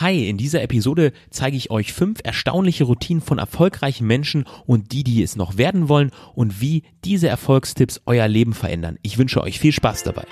Hi, in dieser Episode zeige ich euch fünf erstaunliche Routinen von erfolgreichen Menschen und die, die es noch werden wollen und wie diese Erfolgstipps euer Leben verändern. Ich wünsche euch viel Spaß dabei.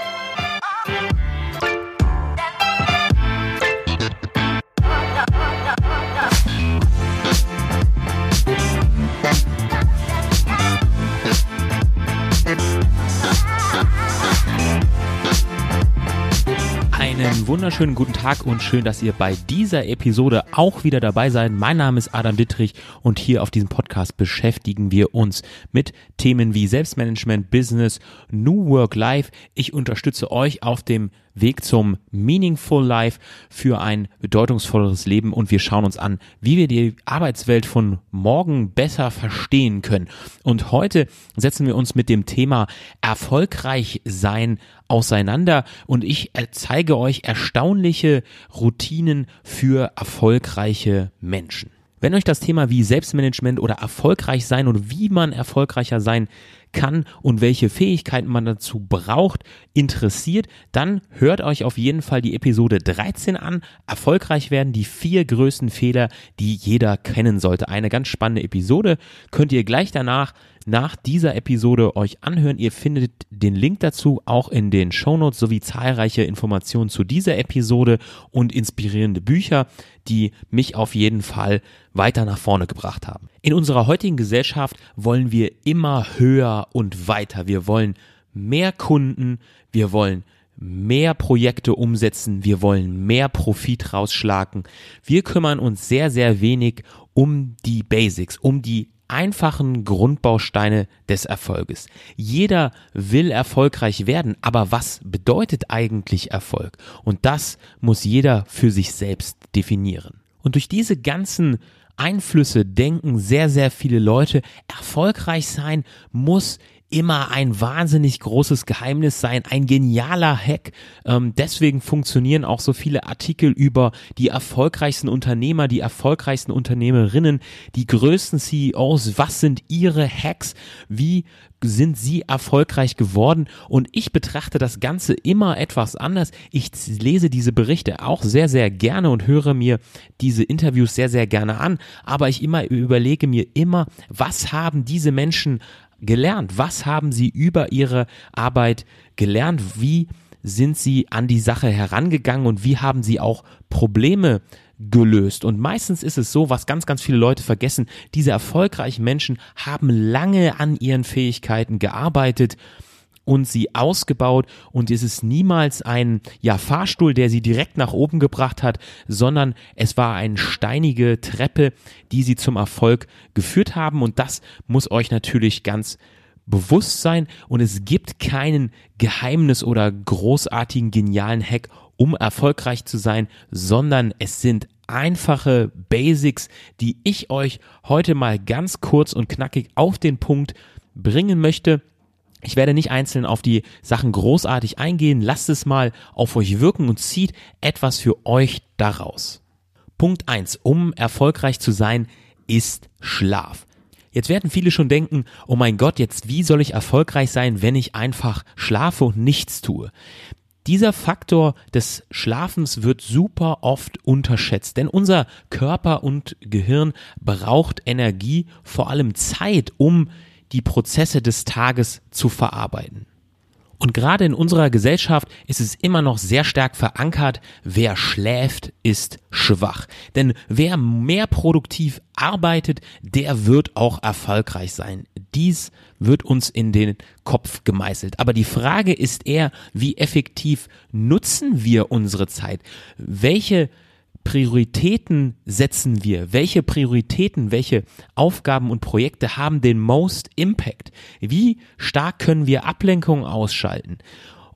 Wunderschönen guten Tag und schön, dass ihr bei dieser Episode auch wieder dabei seid. Mein Name ist Adam Dittrich und hier auf diesem Podcast beschäftigen wir uns mit Themen wie Selbstmanagement, Business, New Work Life. Ich unterstütze euch auf dem Weg zum Meaningful Life für ein bedeutungsvolleres Leben und wir schauen uns an, wie wir die Arbeitswelt von morgen besser verstehen können. Und heute setzen wir uns mit dem Thema erfolgreich sein auseinander und ich zeige euch erstaunliche Routinen für erfolgreiche Menschen. Wenn euch das Thema wie Selbstmanagement oder erfolgreich sein oder wie man erfolgreicher sein kann und welche Fähigkeiten man dazu braucht, interessiert, dann hört euch auf jeden Fall die Episode 13 an. Erfolgreich werden die vier größten Fehler, die jeder kennen sollte. Eine ganz spannende Episode. Könnt ihr gleich danach nach dieser Episode euch anhören. Ihr findet den Link dazu auch in den Shownotes sowie zahlreiche Informationen zu dieser Episode und inspirierende Bücher, die mich auf jeden Fall weiter nach vorne gebracht haben. In unserer heutigen Gesellschaft wollen wir immer höher und weiter. Wir wollen mehr Kunden, wir wollen mehr Projekte umsetzen, wir wollen mehr Profit rausschlagen. Wir kümmern uns sehr, sehr wenig um die Basics, um die einfachen Grundbausteine des Erfolges. Jeder will erfolgreich werden, aber was bedeutet eigentlich Erfolg? Und das muss jeder für sich selbst definieren. Und durch diese ganzen Einflüsse denken sehr, sehr viele Leute, erfolgreich sein muss immer ein wahnsinnig großes Geheimnis sein, ein genialer Hack. Ähm, deswegen funktionieren auch so viele Artikel über die erfolgreichsten Unternehmer, die erfolgreichsten Unternehmerinnen, die größten CEOs. Was sind ihre Hacks? Wie sind sie erfolgreich geworden? Und ich betrachte das Ganze immer etwas anders. Ich lese diese Berichte auch sehr, sehr gerne und höre mir diese Interviews sehr, sehr gerne an. Aber ich immer überlege mir immer, was haben diese Menschen gelernt? Was haben Sie über Ihre Arbeit gelernt? Wie sind Sie an die Sache herangegangen und wie haben Sie auch Probleme gelöst? Und meistens ist es so, was ganz, ganz viele Leute vergessen, diese erfolgreichen Menschen haben lange an ihren Fähigkeiten gearbeitet und sie ausgebaut. Und es ist niemals ein ja Fahrstuhl, der sie direkt nach oben gebracht hat, sondern es war eine steinige Treppe, die sie zum Erfolg geführt haben. Und das muss euch natürlich ganz bewusst sein. Und es gibt keinen Geheimnis oder großartigen genialen Hack, um erfolgreich zu sein, sondern es sind einfache Basics, die ich euch heute mal ganz kurz und knackig auf den Punkt bringen möchte. Ich werde nicht einzeln auf die Sachen großartig eingehen. Lasst es mal auf euch wirken und zieht etwas für euch daraus. Punkt eins: Um erfolgreich zu sein, ist Schlaf. Jetzt werden viele schon denken, oh mein Gott, jetzt wie soll ich erfolgreich sein, wenn ich einfach schlafe und nichts tue? Dieser Faktor des Schlafens wird super oft unterschätzt, denn unser Körper und Gehirn braucht Energie, vor allem Zeit, um die Prozesse des Tages zu verarbeiten. Und gerade in unserer Gesellschaft ist es immer noch sehr stark verankert, wer schläft, ist schwach. Denn wer mehr produktiv arbeitet, der wird auch erfolgreich sein. Dies wird uns in den Kopf gemeißelt. Aber die Frage ist eher, wie effektiv nutzen wir unsere Zeit? Welche Prioritäten setzen wir? Welche Prioritäten, welche Aufgaben und Projekte haben den most impact? Wie stark können wir Ablenkungen ausschalten?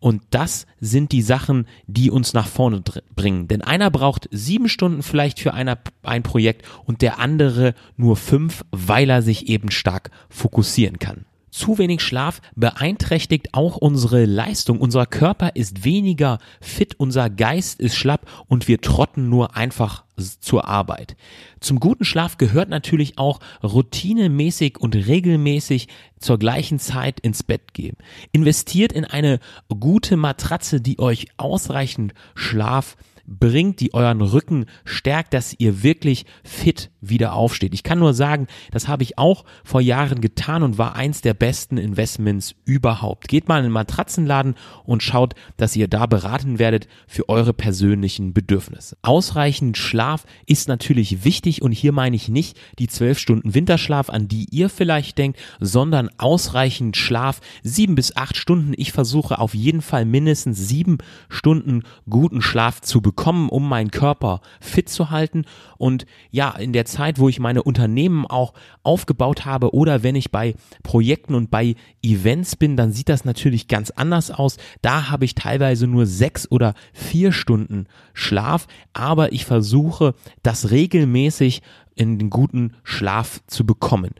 Und das sind die Sachen, die uns nach vorne bringen. Denn einer braucht sieben Stunden vielleicht für einer, ein Projekt und der andere nur fünf, weil er sich eben stark fokussieren kann. Zu wenig Schlaf beeinträchtigt auch unsere Leistung. Unser Körper ist weniger fit, unser Geist ist schlapp und wir trotten nur einfach zur Arbeit. Zum guten Schlaf gehört natürlich auch routinemäßig und regelmäßig zur gleichen Zeit ins Bett gehen. Investiert in eine gute Matratze, die euch ausreichend Schlaf bringt, die euren Rücken stärkt, dass ihr wirklich fit wieder aufsteht. Ich kann nur sagen, das habe ich auch vor Jahren getan und war eins der besten Investments überhaupt. Geht mal in den Matratzenladen und schaut, dass ihr da beraten werdet für eure persönlichen Bedürfnisse. Ausreichend Schlaf ist natürlich wichtig und hier meine ich nicht die zwölf Stunden Winterschlaf, an die ihr vielleicht denkt, sondern ausreichend Schlaf, sieben bis acht Stunden. Ich versuche auf jeden Fall mindestens sieben Stunden guten Schlaf zu bekommen, um meinen Körper fit zu halten. Und ja, in der Zeit, wo ich meine Unternehmen auch aufgebaut habe oder wenn ich bei Projekten und bei Events bin, dann sieht das natürlich ganz anders aus. Da habe ich teilweise nur sechs oder vier Stunden Schlaf, aber ich versuche, das regelmäßig in den guten Schlaf zu bekommen.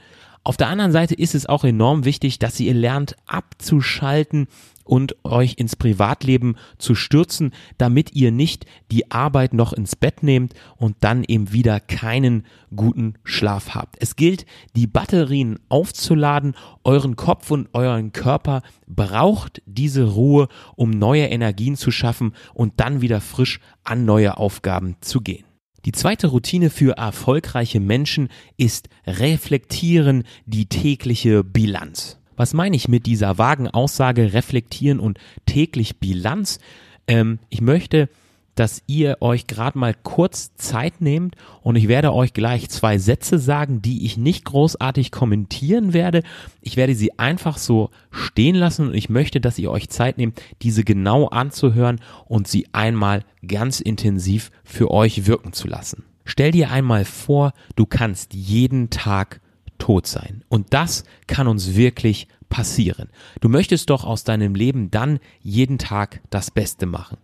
Auf der anderen Seite ist es auch enorm wichtig, dass ihr lernt abzuschalten und euch ins Privatleben zu stürzen, damit ihr nicht die Arbeit noch ins Bett nehmt und dann eben wieder keinen guten Schlaf habt. Es gilt, die Batterien aufzuladen. Euren Kopf und euren Körper braucht diese Ruhe, um neue Energien zu schaffen und dann wieder frisch an neue Aufgaben zu gehen. Die zweite Routine für erfolgreiche Menschen ist reflektieren die tägliche Bilanz. Was meine ich mit dieser vagen Aussage reflektieren und täglich Bilanz? Ähm, ich möchte, dass ihr euch gerade mal kurz Zeit nehmt und ich werde euch gleich zwei Sätze sagen, die ich nicht großartig kommentieren werde. Ich werde sie einfach so stehen lassen und ich möchte, dass ihr euch Zeit nehmt, diese genau anzuhören und sie einmal ganz intensiv für euch wirken zu lassen. Stell dir einmal vor, du kannst jeden Tag tot sein. Und das kann uns wirklich passieren. Du möchtest doch aus deinem Leben dann jeden Tag das Beste machen.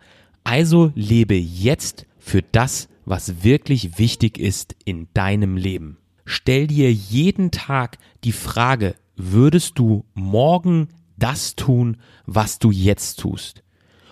Also lebe jetzt für das, was wirklich wichtig ist in deinem Leben. Stell dir jeden Tag die Frage, würdest du morgen das tun, was du jetzt tust?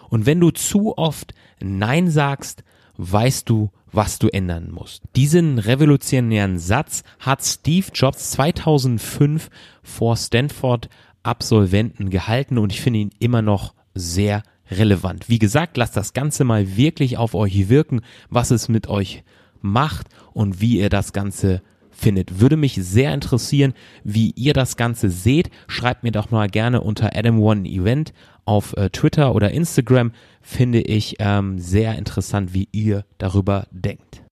Und wenn du zu oft Nein sagst, weißt du, was du ändern musst. Diesen revolutionären Satz hat Steve Jobs 2005 vor Stanford Absolventen gehalten und ich finde ihn immer noch sehr relevant. Wie gesagt, lasst das Ganze mal wirklich auf euch wirken, was es mit euch macht und wie ihr das Ganze findet. Würde mich sehr interessieren, wie ihr das Ganze seht. Schreibt mir doch mal gerne unter Adam One Event auf äh, Twitter oder Instagram. Finde ich ähm, sehr interessant, wie ihr darüber denkt.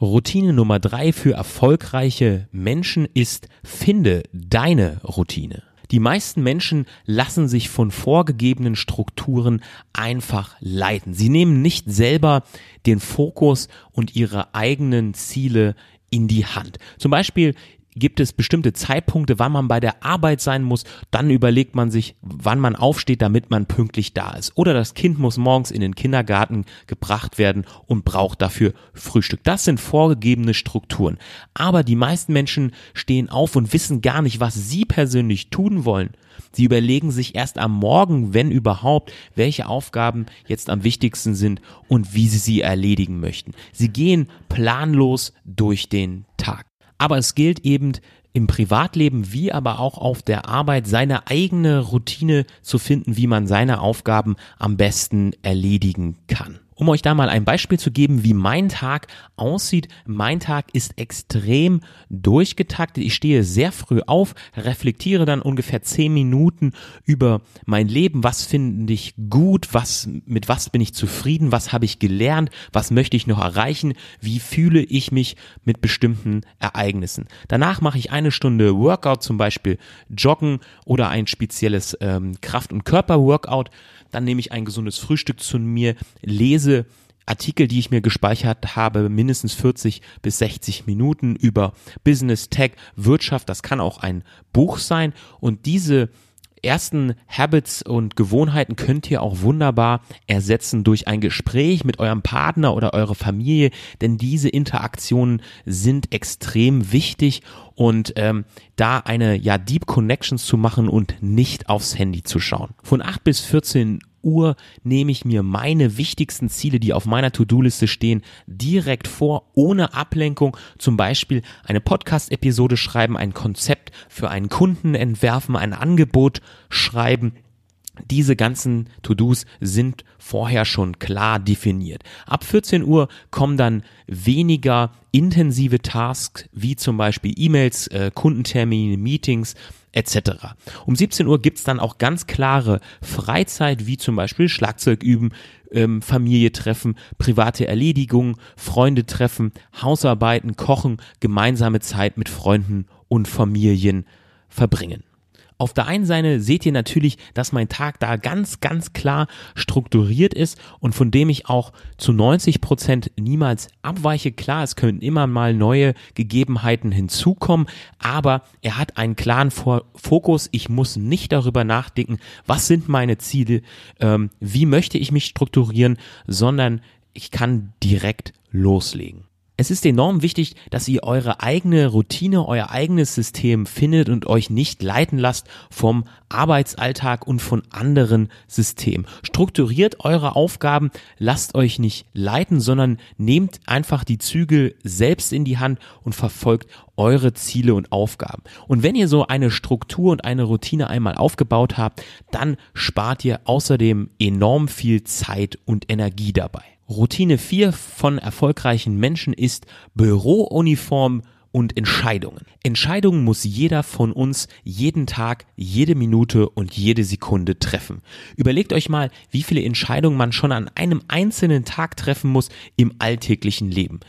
Routine Nummer drei für erfolgreiche Menschen ist, finde deine Routine. Die meisten Menschen lassen sich von vorgegebenen Strukturen einfach leiten. Sie nehmen nicht selber den Fokus und ihre eigenen Ziele in die Hand. Zum Beispiel gibt es bestimmte Zeitpunkte, wann man bei der Arbeit sein muss. Dann überlegt man sich, wann man aufsteht, damit man pünktlich da ist. Oder das Kind muss morgens in den Kindergarten gebracht werden und braucht dafür Frühstück. Das sind vorgegebene Strukturen. Aber die meisten Menschen stehen auf und wissen gar nicht, was sie persönlich tun wollen. Sie überlegen sich erst am Morgen, wenn überhaupt, welche Aufgaben jetzt am wichtigsten sind und wie sie sie erledigen möchten. Sie gehen planlos durch den Tag. Aber es gilt eben im Privatleben wie aber auch auf der Arbeit seine eigene Routine zu finden, wie man seine Aufgaben am besten erledigen kann. Um euch da mal ein Beispiel zu geben, wie mein Tag aussieht. Mein Tag ist extrem durchgetaktet. Ich stehe sehr früh auf, reflektiere dann ungefähr zehn Minuten über mein Leben. Was finde ich gut? Was, mit was bin ich zufrieden? Was habe ich gelernt? Was möchte ich noch erreichen? Wie fühle ich mich mit bestimmten Ereignissen? Danach mache ich eine Stunde Workout, zum Beispiel Joggen oder ein spezielles ähm, Kraft- und Körperworkout dann nehme ich ein gesundes Frühstück zu mir, lese Artikel, die ich mir gespeichert habe, mindestens 40 bis 60 Minuten über Business, Tech, Wirtschaft. Das kann auch ein Buch sein. Und diese ersten Habits und Gewohnheiten könnt ihr auch wunderbar ersetzen durch ein Gespräch mit eurem Partner oder eurer Familie, denn diese Interaktionen sind extrem wichtig und ähm, da eine ja Deep Connections zu machen und nicht aufs Handy zu schauen. Von 8 bis 14 Uhr nehme ich mir meine wichtigsten Ziele, die auf meiner To-Do-Liste stehen, direkt vor, ohne Ablenkung. Zum Beispiel eine Podcast-Episode schreiben, ein Konzept für einen Kunden entwerfen, ein Angebot schreiben diese ganzen To-Dos sind vorher schon klar definiert. Ab 14 Uhr kommen dann weniger intensive Tasks wie zum Beispiel E-Mails, äh, Kundentermine, Meetings etc. Um 17 Uhr gibt's dann auch ganz klare Freizeit wie zum Beispiel Schlagzeug üben, ähm, Familie treffen, private Erledigungen, Freunde treffen, Hausarbeiten, kochen, gemeinsame Zeit mit Freunden und Familien verbringen. Auf der einen Seite seht ihr natürlich, dass mein Tag da ganz, ganz klar strukturiert ist und von dem ich auch zu 90 Prozent niemals abweiche. Klar, es können immer mal neue Gegebenheiten hinzukommen, aber er hat einen klaren Fokus. Ich muss nicht darüber nachdenken, was sind meine Ziele, ähm, wie möchte ich mich strukturieren, sondern ich kann direkt loslegen. Es ist enorm wichtig, dass ihr eure eigene Routine, euer eigenes System findet und euch nicht leiten lasst vom Arbeitsalltag und von anderen Systemen. Strukturiert eure Aufgaben, lasst euch nicht leiten, sondern nehmt einfach die Zügel selbst in die Hand und verfolgt eure Ziele und Aufgaben. Und wenn ihr so eine Struktur und eine Routine einmal aufgebaut habt, dann spart ihr außerdem enorm viel Zeit und Energie dabei. Routine 4 von erfolgreichen Menschen ist Bürouniform und Entscheidungen. Entscheidungen muss jeder von uns jeden Tag, jede Minute und jede Sekunde treffen. Überlegt euch mal, wie viele Entscheidungen man schon an einem einzelnen Tag treffen muss im alltäglichen Leben.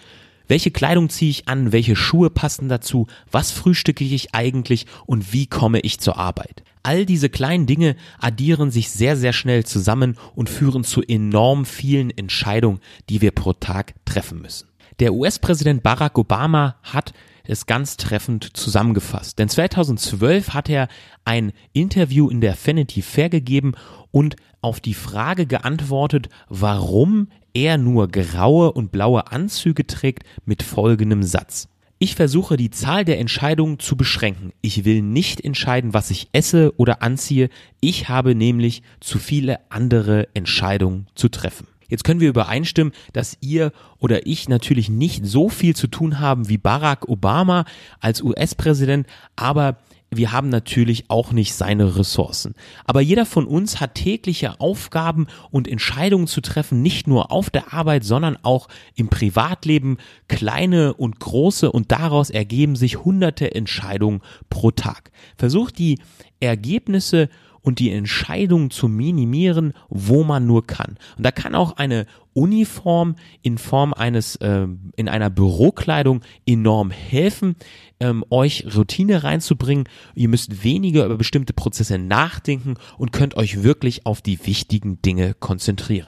Welche Kleidung ziehe ich an? Welche Schuhe passen dazu? Was frühstücke ich eigentlich? Und wie komme ich zur Arbeit? All diese kleinen Dinge addieren sich sehr, sehr schnell zusammen und führen zu enorm vielen Entscheidungen, die wir pro Tag treffen müssen. Der US-Präsident Barack Obama hat es ganz treffend zusammengefasst. Denn 2012 hat er ein Interview in der Vanity Fair gegeben und auf die Frage geantwortet, warum er nur graue und blaue Anzüge trägt, mit folgendem Satz. Ich versuche die Zahl der Entscheidungen zu beschränken. Ich will nicht entscheiden, was ich esse oder anziehe. Ich habe nämlich zu viele andere Entscheidungen zu treffen. Jetzt können wir übereinstimmen, dass ihr oder ich natürlich nicht so viel zu tun haben wie Barack Obama als US-Präsident, aber wir haben natürlich auch nicht seine Ressourcen. Aber jeder von uns hat tägliche Aufgaben und Entscheidungen zu treffen, nicht nur auf der Arbeit, sondern auch im Privatleben, kleine und große und daraus ergeben sich hunderte Entscheidungen pro Tag. Versucht die Ergebnisse und die Entscheidungen zu minimieren, wo man nur kann. Und da kann auch eine Uniform in Form eines äh, in einer Bürokleidung enorm helfen, ähm, euch Routine reinzubringen. Ihr müsst weniger über bestimmte Prozesse nachdenken und könnt euch wirklich auf die wichtigen Dinge konzentrieren.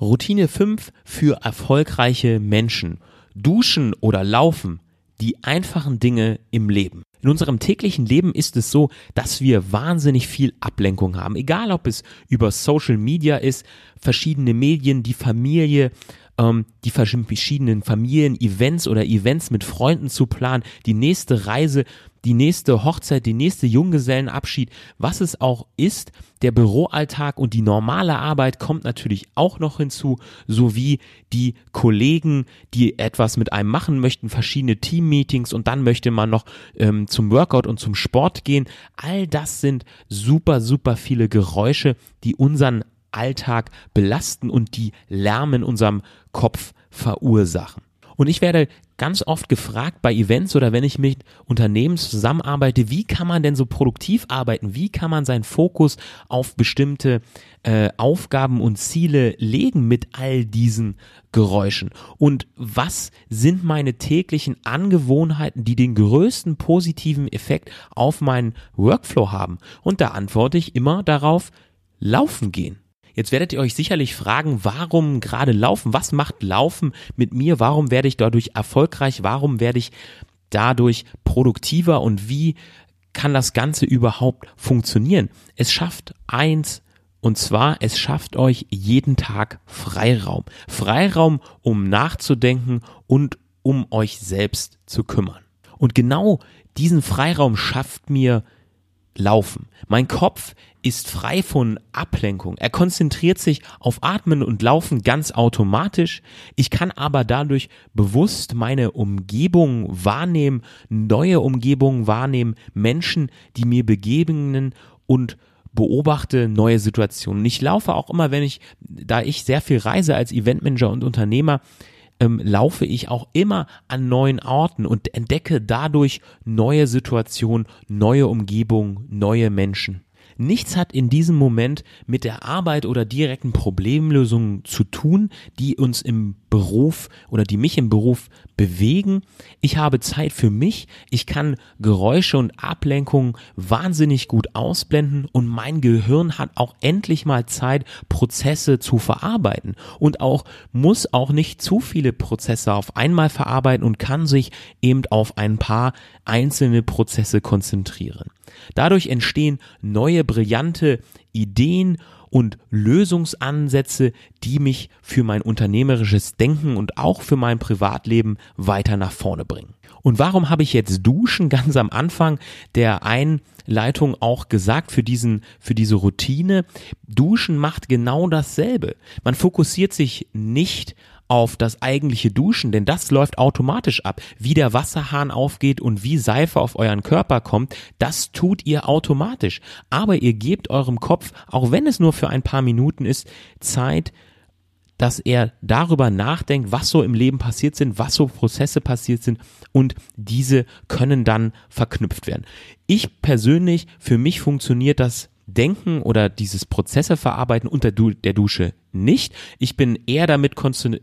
Routine 5 für erfolgreiche Menschen. Duschen oder Laufen. Die einfachen Dinge im Leben. In unserem täglichen Leben ist es so, dass wir wahnsinnig viel Ablenkung haben. Egal ob es über Social Media ist, verschiedene Medien, die Familie, ähm, die verschiedenen Familien-Events oder Events mit Freunden zu planen, die nächste Reise, die nächste Hochzeit, die nächste Junggesellenabschied, was es auch ist, der Büroalltag und die normale Arbeit kommt natürlich auch noch hinzu, sowie die Kollegen, die etwas mit einem machen möchten, verschiedene Teammeetings und dann möchte man noch ähm, zum Workout und zum Sport gehen. All das sind super, super viele Geräusche, die unseren Alltag belasten und die Lärm in unserem Kopf verursachen. Und ich werde ganz oft gefragt bei Events oder wenn ich mit Unternehmen zusammenarbeite, wie kann man denn so produktiv arbeiten? Wie kann man seinen Fokus auf bestimmte äh, Aufgaben und Ziele legen mit all diesen Geräuschen? Und was sind meine täglichen Angewohnheiten, die den größten positiven Effekt auf meinen Workflow haben? Und da antworte ich immer darauf, laufen gehen. Jetzt werdet ihr euch sicherlich fragen, warum gerade Laufen? Was macht Laufen mit mir? Warum werde ich dadurch erfolgreich? Warum werde ich dadurch produktiver? Und wie kann das Ganze überhaupt funktionieren? Es schafft eins, und zwar, es schafft euch jeden Tag Freiraum. Freiraum, um nachzudenken und um euch selbst zu kümmern. Und genau diesen Freiraum schafft mir Laufen. Mein Kopf ist frei von Ablenkung. Er konzentriert sich auf Atmen und Laufen ganz automatisch. Ich kann aber dadurch bewusst meine Umgebung wahrnehmen, neue Umgebungen wahrnehmen, Menschen, die mir begegnen und beobachte neue Situationen. Ich laufe auch immer, wenn ich, da ich sehr viel reise als Eventmanager und Unternehmer, ähm, laufe ich auch immer an neuen Orten und entdecke dadurch neue Situationen, neue Umgebungen, neue Menschen. Nichts hat in diesem Moment mit der Arbeit oder direkten Problemlösungen zu tun, die uns im Beruf oder die mich im Beruf bewegen. Ich habe Zeit für mich. Ich kann Geräusche und Ablenkungen wahnsinnig gut ausblenden und mein Gehirn hat auch endlich mal Zeit, Prozesse zu verarbeiten und auch muss auch nicht zu viele Prozesse auf einmal verarbeiten und kann sich eben auf ein paar einzelne Prozesse konzentrieren. Dadurch entstehen neue brillante Ideen und Lösungsansätze, die mich für mein unternehmerisches Denken und auch für mein Privatleben weiter nach vorne bringen. Und warum habe ich jetzt Duschen ganz am Anfang der Einleitung auch gesagt für diesen, für diese Routine? Duschen macht genau dasselbe. Man fokussiert sich nicht auf das eigentliche Duschen, denn das läuft automatisch ab. Wie der Wasserhahn aufgeht und wie Seife auf euren Körper kommt, das tut ihr automatisch. Aber ihr gebt eurem Kopf, auch wenn es nur für ein paar Minuten ist, Zeit, dass er darüber nachdenkt, was so im Leben passiert sind, was so Prozesse passiert sind und diese können dann verknüpft werden. Ich persönlich, für mich funktioniert das Denken oder dieses Prozesse verarbeiten unter der Dusche nicht. Ich bin eher damit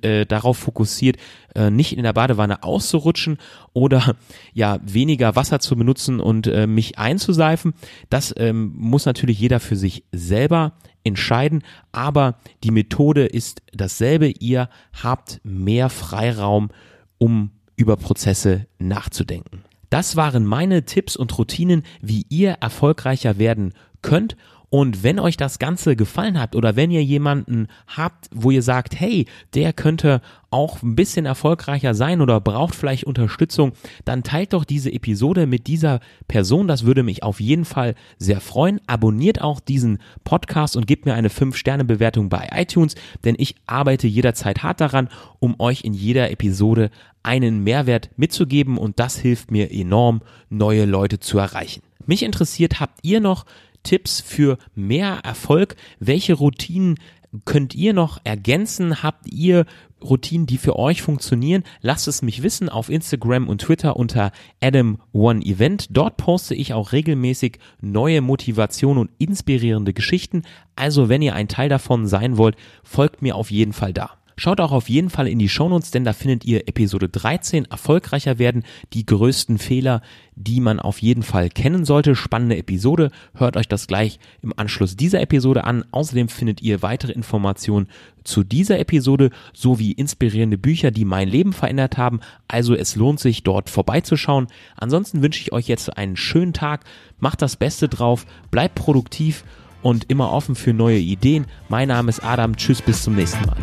äh, darauf fokussiert, äh, nicht in der Badewanne auszurutschen oder ja weniger Wasser zu benutzen und äh, mich einzuseifen. Das ähm, muss natürlich jeder für sich selber entscheiden, aber die Methode ist dasselbe. Ihr habt mehr Freiraum, um über Prozesse nachzudenken. Das waren meine Tipps und Routinen, wie ihr erfolgreicher werden könnt. Und wenn euch das Ganze gefallen hat oder wenn ihr jemanden habt, wo ihr sagt, hey, der könnte auch ein bisschen erfolgreicher sein oder braucht vielleicht Unterstützung, dann teilt doch diese Episode mit dieser Person. Das würde mich auf jeden Fall sehr freuen. Abonniert auch diesen Podcast und gebt mir eine 5-Sterne-Bewertung bei iTunes, denn ich arbeite jederzeit hart daran, um euch in jeder Episode einen Mehrwert mitzugeben und das hilft mir enorm, neue Leute zu erreichen. Mich interessiert, habt ihr noch Tipps für mehr Erfolg? Welche Routinen könnt ihr noch ergänzen? Habt ihr Routinen, die für euch funktionieren? Lasst es mich wissen auf Instagram und Twitter unter Adam One Event. Dort poste ich auch regelmäßig neue Motivation und inspirierende Geschichten. Also wenn ihr ein Teil davon sein wollt, folgt mir auf jeden Fall da. Schaut auch auf jeden Fall in die Shownotes, denn da findet ihr Episode 13 erfolgreicher werden, die größten Fehler, die man auf jeden Fall kennen sollte. Spannende Episode. Hört euch das gleich im Anschluss dieser Episode an. Außerdem findet ihr weitere Informationen zu dieser Episode sowie inspirierende Bücher, die mein Leben verändert haben. Also es lohnt sich dort vorbeizuschauen. Ansonsten wünsche ich euch jetzt einen schönen Tag. Macht das Beste drauf. Bleibt produktiv und immer offen für neue Ideen. Mein Name ist Adam. Tschüss, bis zum nächsten Mal.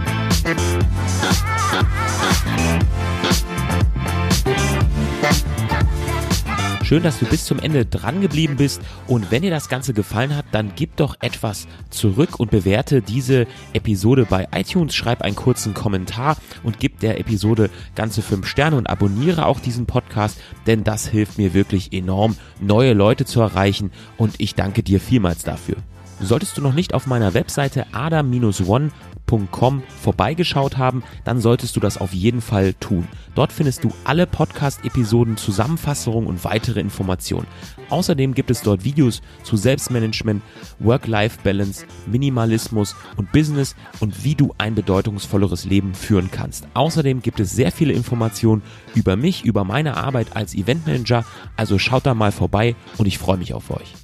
Schön, dass du bis zum Ende dran geblieben bist und wenn dir das Ganze gefallen hat, dann gib doch etwas zurück und bewerte diese Episode bei iTunes, schreib einen kurzen Kommentar und gib der Episode ganze fünf Sterne und abonniere auch diesen Podcast, denn das hilft mir wirklich enorm, neue Leute zu erreichen und ich danke dir vielmals dafür. Solltest du noch nicht auf meiner Webseite adam-one.com vorbeigeschaut haben, dann solltest du das auf jeden Fall tun. Dort findest du alle Podcast-Episoden, Zusammenfassungen und weitere Informationen. Außerdem gibt es dort Videos zu Selbstmanagement, Work-Life-Balance, Minimalismus und Business und wie du ein bedeutungsvolleres Leben führen kannst. Außerdem gibt es sehr viele Informationen über mich, über meine Arbeit als Eventmanager. Also schaut da mal vorbei und ich freue mich auf euch.